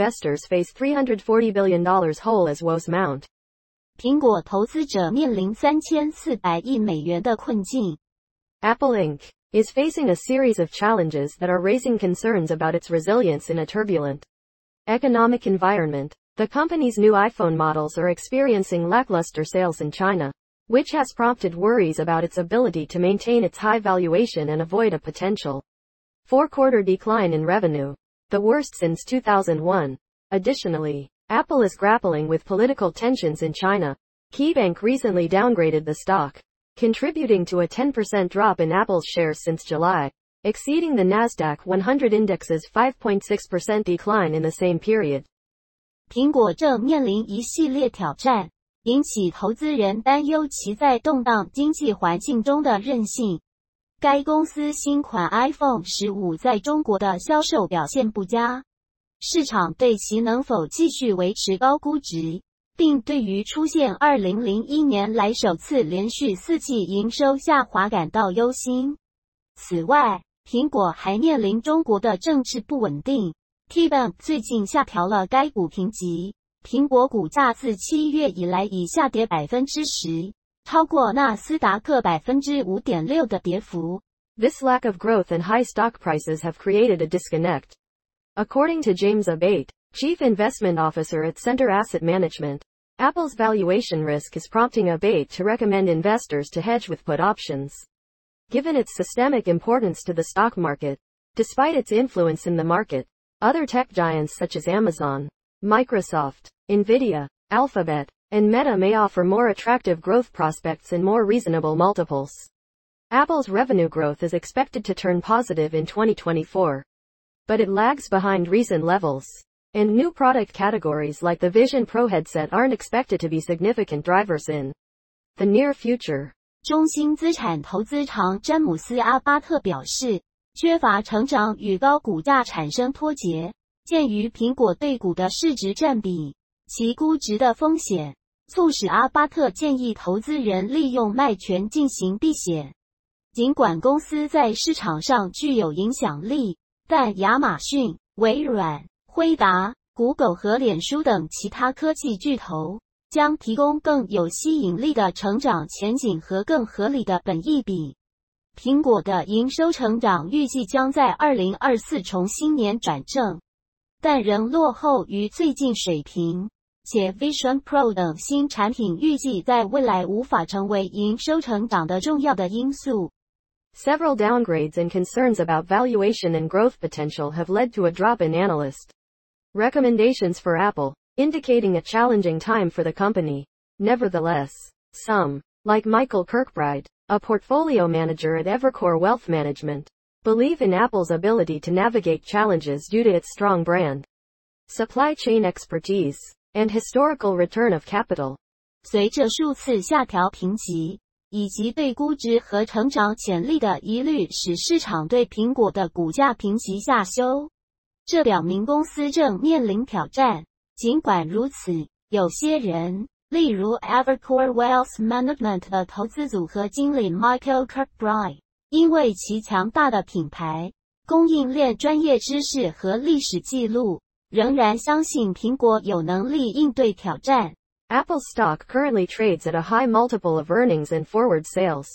Apple investors face $340 billion hole as woes mount. 苹果投资者面临三千四百亿美元的困境。 Apple Inc. is facing a series of challenges that are raising concerns about its resilience in a turbulent economic environment. The company's new iPhone models are experiencing lackluster sales in China, which has prompted worries about its ability to maintain its high valuation and avoid a potential four-quarter decline in revenue, the worst since 2001. Additionally, Apple is grappling with political tensions in China. KeyBanc recently downgraded the stock, contributing to a 10% drop in Apple's shares since July, exceeding the Nasdaq 100 index's 5.6% decline in the same period. iPhone 15在中国的销售表现不佳。市场对其能否继续维持高估值，并对于出现二零零一年来首次连续四季营收下滑感到忧心。此外，苹果还面临中国的政治不稳定。KeyBank 最近下调了该股评级，苹果股价自七月以来已下跌百分之十，超过纳斯达克百分之五点六的跌幅。This lack of growth and high stock prices have created a disconnect. According to James Abate, Chief Investment Officer at Centre Asset Management, Apple's valuation risk is prompting Abate to recommend investors to hedge with put options. Given its systemic importance to the stock market, despite its influence in the market, other tech giants such as Amazon, Microsoft, Nvidia, Alphabet, and Meta may offer more attractive growth prospects and more reasonable multiples. Apple's revenue growth is expected to turn positive in 2024. But it lags behind recent levels. And new product categories like the Vision Pro headset aren't expected to be significant drivers in the near future. 中兴资产投资长詹姆斯·阿巴特表示，缺乏成长与高股价产生脱节。鉴于苹果对股的市值占比，其估值的风险，促使阿巴特建议投资人利用卖权进行避险。尽管公司在市场上具有影响力，但亚马逊、微软、辉达、Google 和脸书等其他科技巨头将提供更有吸引力的成长前景和更合理的本益比。苹果的营收成长预计将在2024重新年转正，但仍落后于最近水平。且 Vision Pro 等新产品预计在未来无法成为营收成长的重要的因素。Several downgrades and concerns about valuation and growth potential have led to a drop in analyst recommendations for Apple, indicating a challenging time for the company. Nevertheless, some, like Michael Kirkbride, a portfolio manager at Evercore Wealth Management, believe in Apple's ability to navigate challenges due to its strong brand, supply chain expertise, and historical return of capital. 随着数次下调评级， 以及对估值和成长潜力的疑虑，使市场对苹果的股价评级下修。这表明公司正面临挑战。尽管如此，有些人，例如 Evercore Wealth Management 的投资组合经理 Michael Kirkbride，因为其强大的品牌、供应链专业知识和历史记录，仍然相信苹果有能力应对挑战。Apple's stock currently trades at a high multiple of earnings and forward sales.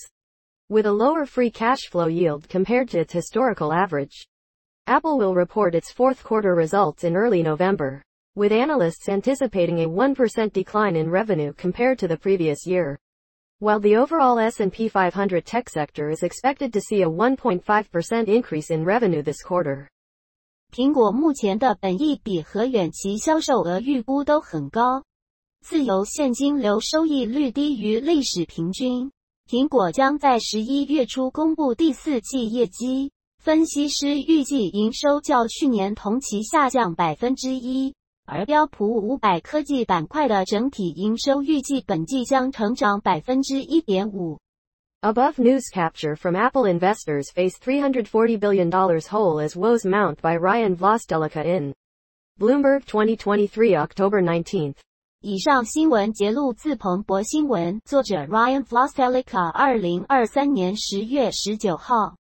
With a lower free cash flow yield compared to its historical average. Apple will report its fourth quarter results in early November, with analysts anticipating a 1% decline in revenue compared to the previous year. While the overall S&P 500 tech sector is expected to see a 1.5% increase in revenue this quarter. 苹果目前的本益比和远期销售额预估都很高， 自由现金流收益率低于历史平均。苹果将在十一月初公布第四季业绩，分析师预计营收较去年同期下降百分之一，而标普五百科技板块的整体营收预计本季将成长百分之一点五。Above news capture from Apple investors face $340 billion dollars hole as woes mount by Ryan Vlastelica in Bloomberg 2023 October 19th. 以上新闻节录自彭博新闻，作者 Ryan f l o s e l i c a 二零二三年十月十九号。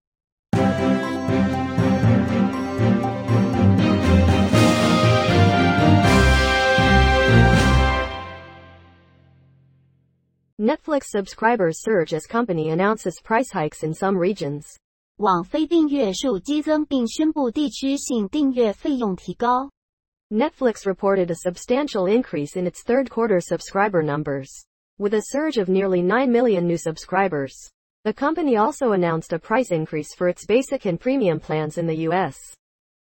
Netflix subscribers surge as company announces price hikes in some regions. 网飞订阅数激增，并宣布地区性订阅费用提高。Netflix reported a substantial increase in its third quarter subscriber numbers. With a surge of nearly 9 million new subscribers. The company also announced a price increase for its basic and premium plans in the US,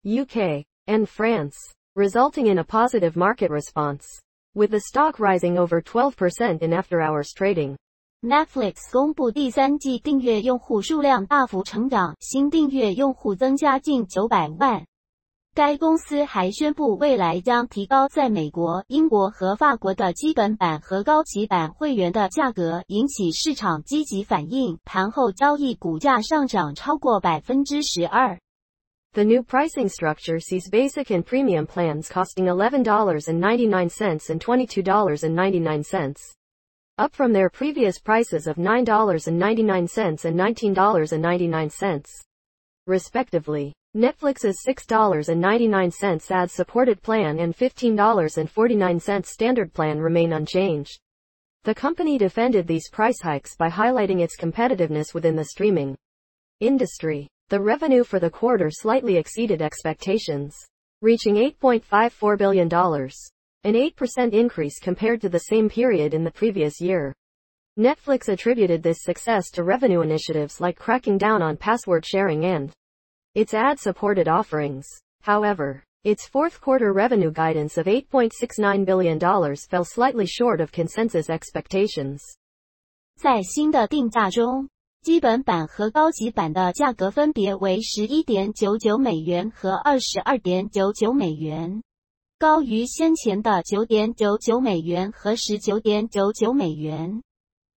UK, and France, resulting in a positive market response. With the stock rising over 12% in after hours trading. Netflix 公布第三季订阅用户数量大幅成长，新订阅用户增加近900万。 该公司还宣布，未来将提高在美国、英国和法国的基本版和高级版会员的价格，引起市场积极反应。盘后交易股价上涨超过百分之十二。 The new pricing structure sees basic and premium plans costing $11.99 and $22.99. Up from their previous prices of $9.99 and $19.99. Respectively. Netflix's $6.99 ad-supported plan and $15.49 standard plan remain unchanged. The company defended these price hikes by highlighting its competitiveness within the streaming industry. The revenue for the quarter slightly exceeded expectations, reaching $8.54 billion, an 8% increase compared to the same period in the previous year. Netflix attributed this success to revenue initiatives like cracking down on password sharing and its ad-supported offerings. However, its fourth quarter revenue guidance of $8.69 billion fell slightly short of consensus expectations. 在新的定价中，基本版和高级版的价格分别为十一点九九美元和二十二点九九美元，高于先前的九点九九美元和十九点九九美元。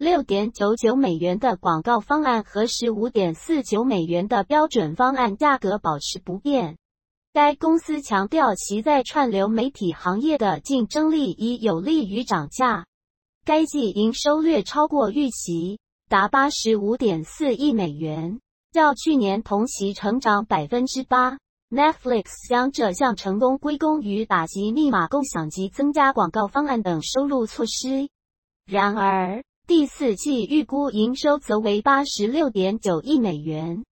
六点九九美元的广告方案和十五点四九美元的标准方案价格保持不变。该公司强调其在串流媒体行业的竞争力已有利于涨价。该季营收略超过预期，达八十五点四亿美元，较去年同期成长百分之八。Netflix 将这项成功归功于打击密码共享及增加广告方案等收入措施。然而，第四季预估营收则为八十六点九亿美元，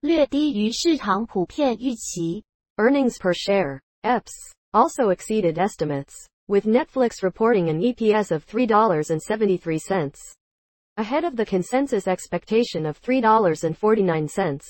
略低于市场普遍预期。 Earnings per share, EPS, also exceeded estimates, with Netflix reporting an EPS of $3.73. Ahead of the consensus expectation of $3.49.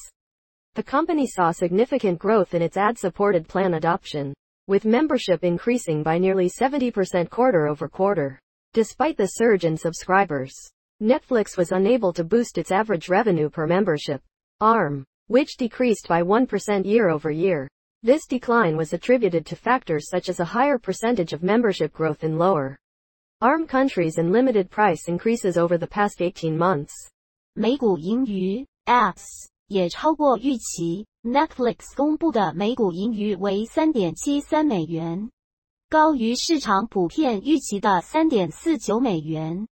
The company saw significant growth in its ad-supported plan adoption, with membership increasing by nearly 70% quarter over quarter. Despite the surge in subscribers, Netflix was unable to boost its average revenue per membership, ARM, which decreased by 1% year over year. This decline was attributed to factors such as a higher percentage of membership growth in lower ARM countries and limited price increases over the past 18 months. 每股盈余 EPS 也超过预期，Netflix 公布的每股盈余为3.73美元，高于市场普遍预期的三点四九美元。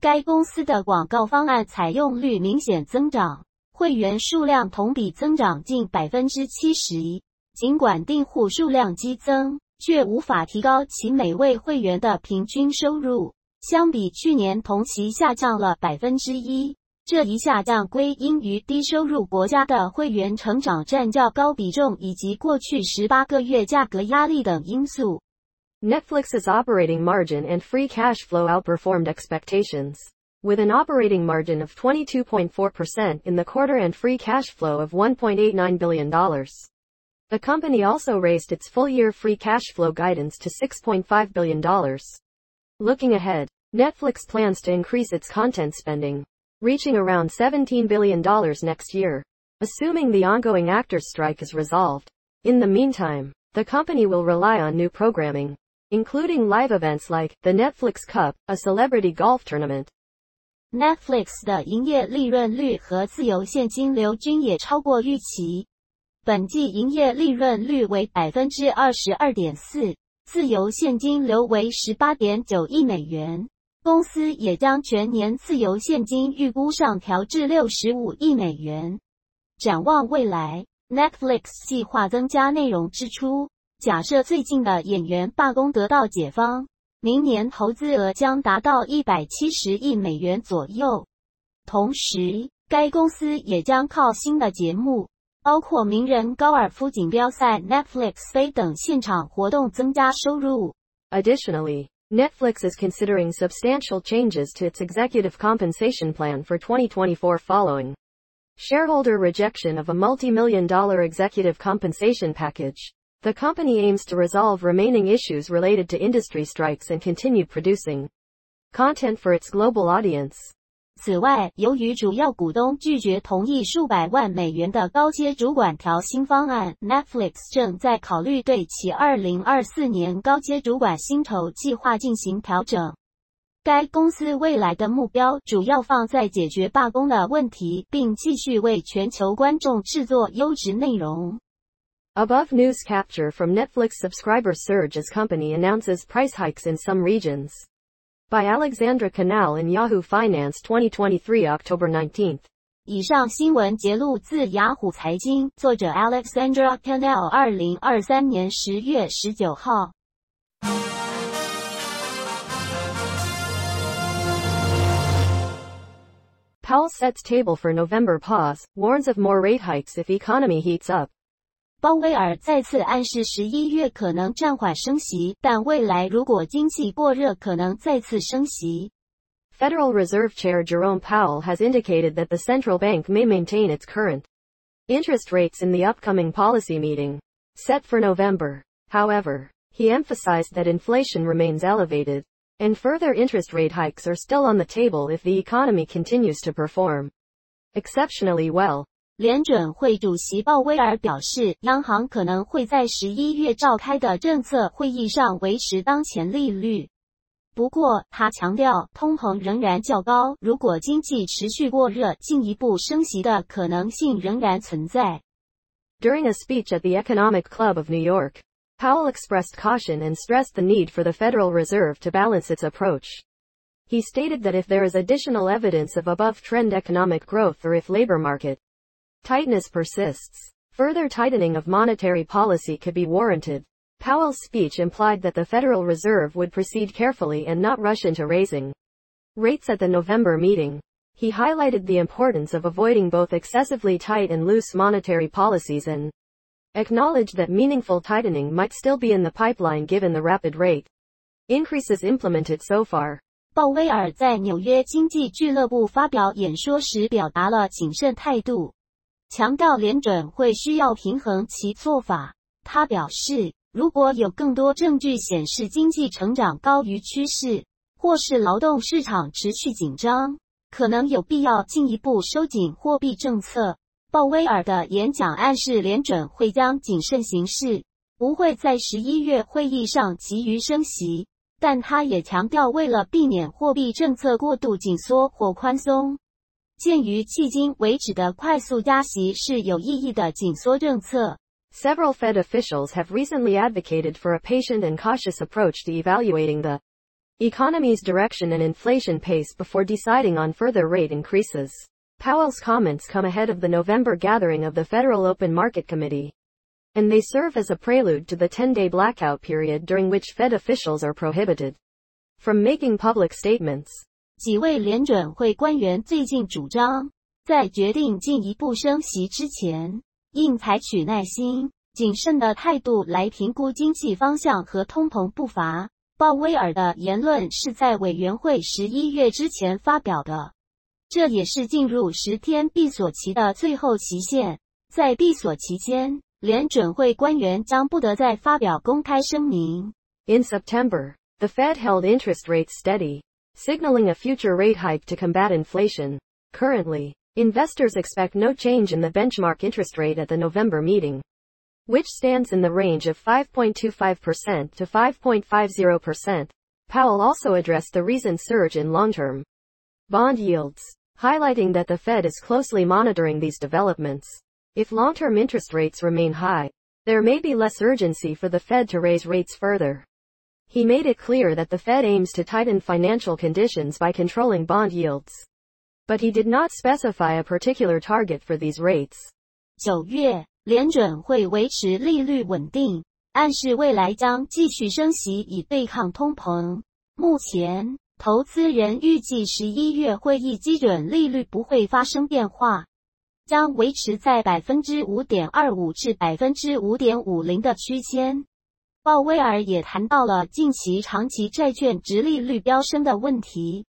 该公司的广告方案采用率明显增长，会员数量同比增长近百分之七十。尽管订户数量激增，却无法提高其每位会员的平均收入，相比去年同期下降了百分之一。这一下降归因于低收入国家的会员成长占较高比重，以及过去十八个月价格压力等因素。Netflix's operating margin and free cash flow outperformed expectations, with an operating margin of 22.4% in the quarter and free cash flow of $1.89 billion. The company also raised its full-year free cash flow guidance to $6.5 billion. Looking ahead, Netflix plans to increase its content spending, reaching around $17 billion next year, assuming the ongoing actors strike is resolved. In the meantime, the company will rely on new programming, including live events like the Netflix Cup, a celebrity golf tournament. Netflix 的营业利润率和自由现金流均也超过预期。本季营业利润率为百分之二十二点四，自由现金流为十八点九亿美元。公司也将全年自由现金预估上调至六十五亿美元。展望未来，Netflix 计划增加内容支出。假设最近的演员罢工得到解放 明年投资额将达到一百七十亿美元左右。同时，该公司也将靠新的节目，包括名人高尔夫锦标赛、Netflix 飞等现场活动增加收入。Additionally, Netflix is considering substantial changes to its executive compensation plan for 2024 following shareholder rejection of a multi-million dollar executive compensation package. The company aims to resolve remaining issues related to industry strikes and continue producing content for its global audience. 此外，由于主要股东拒绝同意数百万美元的高阶主管调薪方案，Netflix 正在考虑对其2024年高阶主管薪酬计划进行调整。该公司未来的目标主要放在解决罢工的问题，并继续为全球观众制作优质内容。Above news capture from Netflix subscriber surge as company announces price hikes in some regions. By Alexandra Canal in Yahoo Finance 2023 October 19th. 以上新闻节录自雅虎财经，作者 Alexandra Canal，二零二三年十月十九号。Powell sets table for November pause, warns of more rate hikes if economy heats up. 鲍威尔再次暗示十一月可能暂缓升息，但未来如果经济过热，可能再次升息。Federal Reserve Chair Jerome Powell has indicated that the central bank may maintain its current interest rates in the upcoming policy meeting, set for November. However, he emphasized that inflation remains elevated, and further interest rate hikes are still on the table if the economy continues to perform exceptionally well. 联准会主席鲍威尔表示，央行可能会在十一月召开的政策会议上维持当前利率。不过，他强调，通膨仍然较高，如果经济持续过热，进一步升息的可能性仍然存在。During a speech at the Economic Club of New York, Powell expressed caution and stressed the need for the Federal Reserve to balance its approach. He stated that if there is additional evidence of above-trend economic growth or if labor market tightness persists. Further tightening of monetary policy could be warranted. Powell's speech implied that the Federal Reserve would proceed carefully and not rush into raising rates at the November meeting. He highlighted the importance of avoiding both excessively tight and loose monetary policies and acknowledged that meaningful tightening might still be in the pipeline given the rapid rate increases implemented so far. 鲍威尔在纽约经济俱乐部发表演说时表达了谨慎态度。 强调联准会需要平衡其做法。他表示，如果有更多证据显示经济成长高于趋势，或是劳动市场持续紧张，可能有必要进一步收紧货币政策。鲍威尔的演讲暗示联准会将谨慎行事，不会在十一月会议上急于升息。但他也强调，为了避免货币政策过度紧缩或宽松。鉴于迄今为止的快速加息是有意义的紧缩政策，several Fed officials have recently advocated for a patient and cautious approach to evaluating the economy's direction and inflation pace before deciding on further rate increases. Powell's comments come ahead of the November gathering of the Federal Open Market Committee, and they serve as a prelude to the 10-day blackout period during which Fed officials are prohibited from making public statements. 几位联准会官员最近主张，在决定进一步升息之前，应采取耐心、谨慎的态度来评估经济方向和通膨步伐。鲍威尔的言论是在委员会十一月之前发表的，这也是进入十天闭锁期的最后期限。在闭锁期间，联准会官员将不得再发表公开声明。In September, the Fed held interest rates steady. Signaling a future rate hike to combat inflation. Currently, investors expect no change in the benchmark interest rate at the November meeting, which stands in the range of 5.25% to 5.50%. Powell also addressed the recent surge in long-term bond yields, highlighting that the Fed is closely monitoring these developments. If long-term interest rates remain high, there may be less urgency for the Fed to raise rates further. He made it clear that the Fed aims to tighten financial conditions by controlling bond yields. But he did not specify a particular target for these rates. 九月，联准会维持利率稳定，暗示未来将继续升息以对抗通膨。目前，投资人预计十一月会议基准利率不会发生变化，将维持在百分之五点二五至百分之五点五零的区间。鲍威尔也谈到了近期长期债券直利率飙升的问题，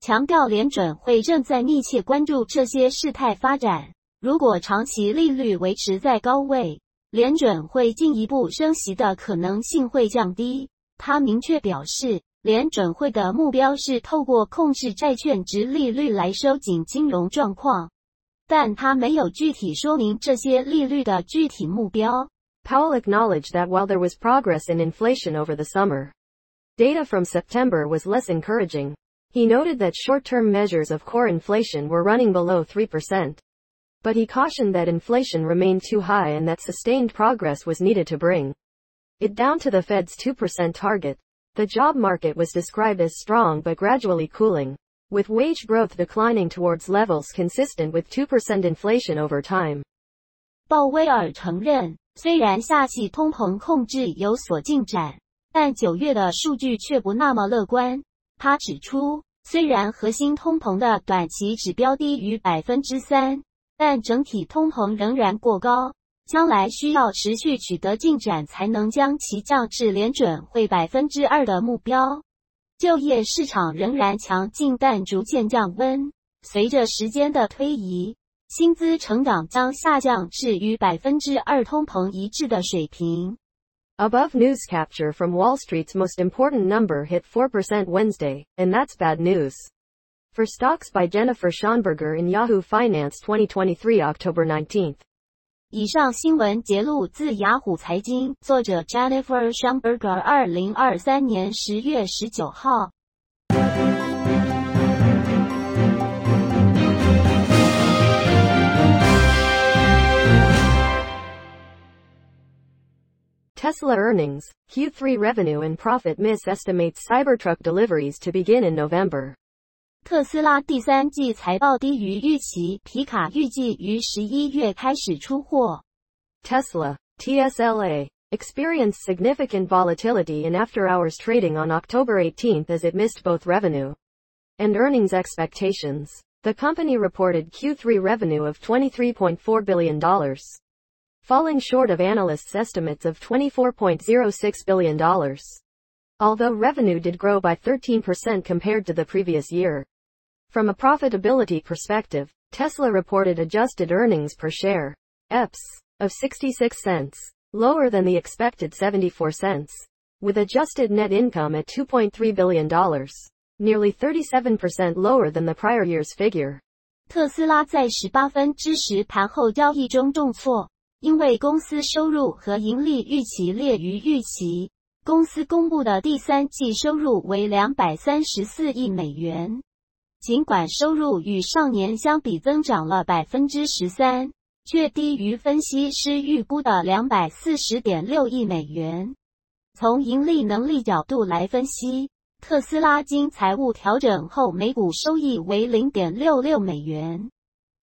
强调联准会正在密切关注这些事态发展。如果长期利率维持在高位，联准会进一步升息的可能性会降低。他明确表示。联准会的目标是透过控制债券值利率来收紧金融状况，但他没有具体说明这些利率的具体目标。Powell acknowledged that while there was progress in inflation over the summer, data from September was less encouraging. He noted that short-term measures of core inflation were running below 3%. But he cautioned that inflation remained too high and that sustained progress was needed to bring it down to the Fed's 2% target. The job market was described as strong but gradually cooling, with wage growth declining towards levels consistent with 2% inflation over time. 鲍威尔承认， 虽然夏季通膨控制有所进展，但九月的数据却不那么乐观。他指出，虽然核心通膨的短期指标低于百分之三，但整体通膨仍然过高。将来需要持续取得进展，才能将其降至联准会百分之二的目标。就业市场仍然强劲，但逐渐降温。随着时间的推移，薪资成长将下降至与百分之二通膨一致的水平。Above news capture from Wall Street's most important number hit 4% Wednesday, and that's bad news. For stocks by Jennifer Schonberger in Yahoo Finance 2023 October 19th. 以上新闻节录自雅虎财经，作者 Jennifer Schomburger，二零二三年十月十九号。Tesla earnings, Q3 revenue and profit miss estimates Cybertruck deliveries to begin in November. 特斯拉第三季财报低于预期，皮卡预计于十一月开始出货。Tesla, TSLA, experienced significant volatility in after-hours trading on October 18 as it missed both revenue and earnings expectations. The company reported Q3 revenue of $23.4 billion, falling short of analysts' estimates of $24.06 billion. Although revenue did grow by 13% compared to the previous year. From a profitability perspective, Tesla reported adjusted earnings per share, EPS, of 66 cents, lower than the expected 74 cents, with adjusted net income at $2.3 billion, nearly 37% lower than the prior year's figure. 特斯拉在十八分之时盘后交易中重挫， 因为公司收入和盈利预期列于预期。公司公布的第三季收入为两百三十四亿美元，尽管收入与上年相比增长了百分之十三，却低于分析师预估的两百四十点六亿美元。从盈利能力角度来分析，特斯拉经财务调整后每股收益为零点六六美元，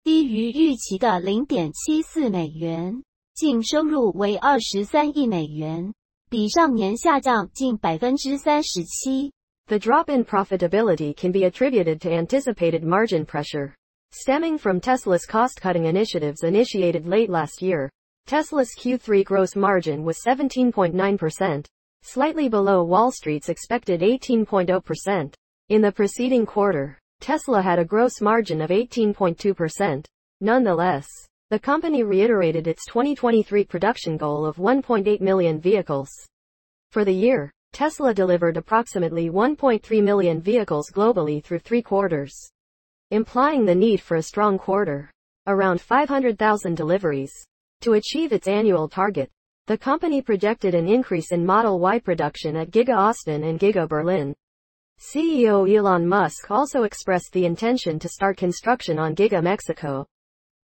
低于预期的零点七四美元。净收入为二十三亿美元，比上年下降近百分之三十七。The drop in profitability can be attributed to anticipated margin pressure, stemming from Tesla's cost-cutting initiatives initiated late last year. Tesla's Q3 gross margin was 17.9%, slightly below Wall Street's expected 18.0%. In the preceding quarter, Tesla had a gross margin of 18.2%. Nonetheless, the company reiterated its 2023 production goal of 1.8 million vehicles. For the year, Tesla delivered approximately 1.3 million vehicles globally through three quarters, implying the need for a strong quarter, around 500,000 deliveries. To achieve its annual target, the company projected an increase in Model Y production at Giga Austin and Giga Berlin. CEO Elon Musk also expressed the intention to start construction on Giga Mexico,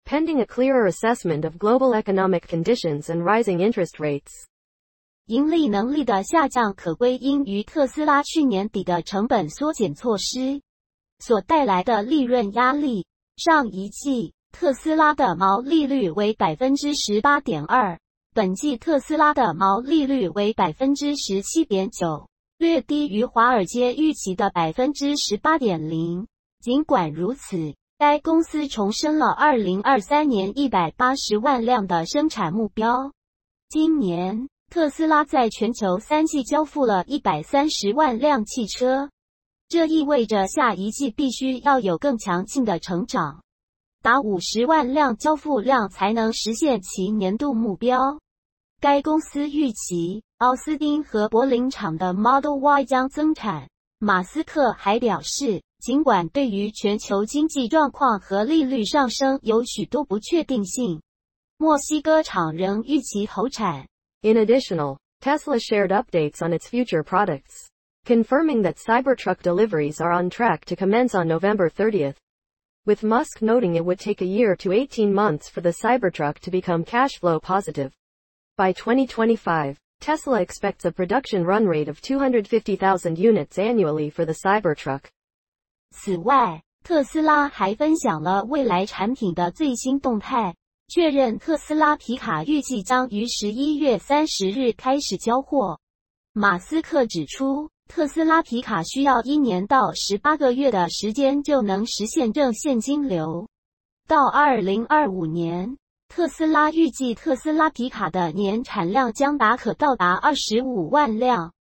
pending a clearer assessment of global economic conditions and rising interest rates. 盈利能力的下降可归因于特斯拉去年底的成本缩减措施所带来的利润压力。上一季特斯拉的毛利率为百分之十八点二，本季特斯拉的毛利率为百分之十七点九， 略低于华尔街预期的百分之十八点零。尽管如此，该公司重申了二零二三年一百八十万辆的生产目标。今年，特斯拉在全球三季交付了一百三十万辆汽车，这意味着下一季必须要有更强劲的成长，达五十万辆交付量才能实现其年度目标。该公司预期奥斯汀和柏林厂的 Model Y 将增产。马斯克还表示，尽管对于全球经济状况和利率上升有许多不确定性，墨西哥厂仍预期投产。In additional, Tesla shared updates on its future products, confirming that Cybertruck deliveries are on track to commence on November 30th. With Musk noting it would take a year to 18 months for the Cybertruck to become cash flow positive. By 2025, Tesla expects a production run rate of 250,000 units annually for the Cybertruck. 此外，特斯拉还分享了未来产品的最新动态，确认特斯拉皮卡预计将于十一月三十日开始交货。马斯克指出，特斯拉皮卡需要一年到十八个月的时间就能实现正现金流，到二零二五年。特斯拉预计特斯拉皮卡的年产量将达可到达二十五万辆。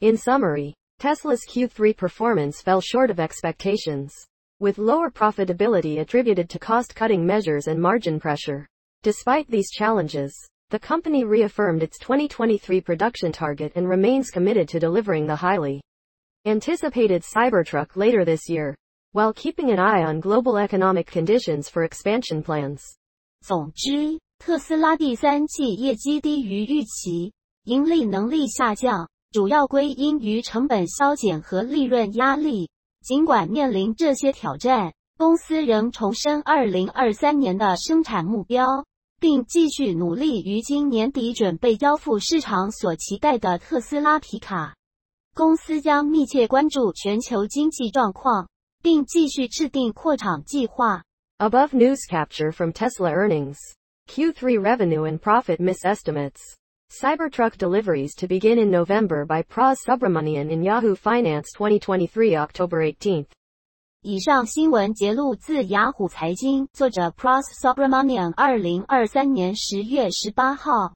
In summary, Tesla's Q3 performance fell short of expectations, with lower profitability attributed to cost-cutting measures and margin pressure. Despite these challenges, the company reaffirmed its 2023 production target and remains committed to delivering the highly anticipated Cybertruck later this year, while keeping an eye on global economic conditions for expansion plans. 总之，特斯拉第三季业绩低于预期，盈利能力下降，主要归因于成本削减和利润压力。尽管面临这些挑战，公司仍重申二零二三年的生产目标，并继续努力于今年底准备交付市场所期待的特斯拉皮卡。公司将密切关注全球经济状况，并继续制定扩厂计划。Above news capture from Tesla earnings. Q3 revenue and profit miss estimates. Cybertruck deliveries to begin in November by Pras Subramanian in Yahoo Finance 2023 October 18th. 以上新闻节录自雅虎财经，作者 Pras Subramanian，二零二三年十月十八号。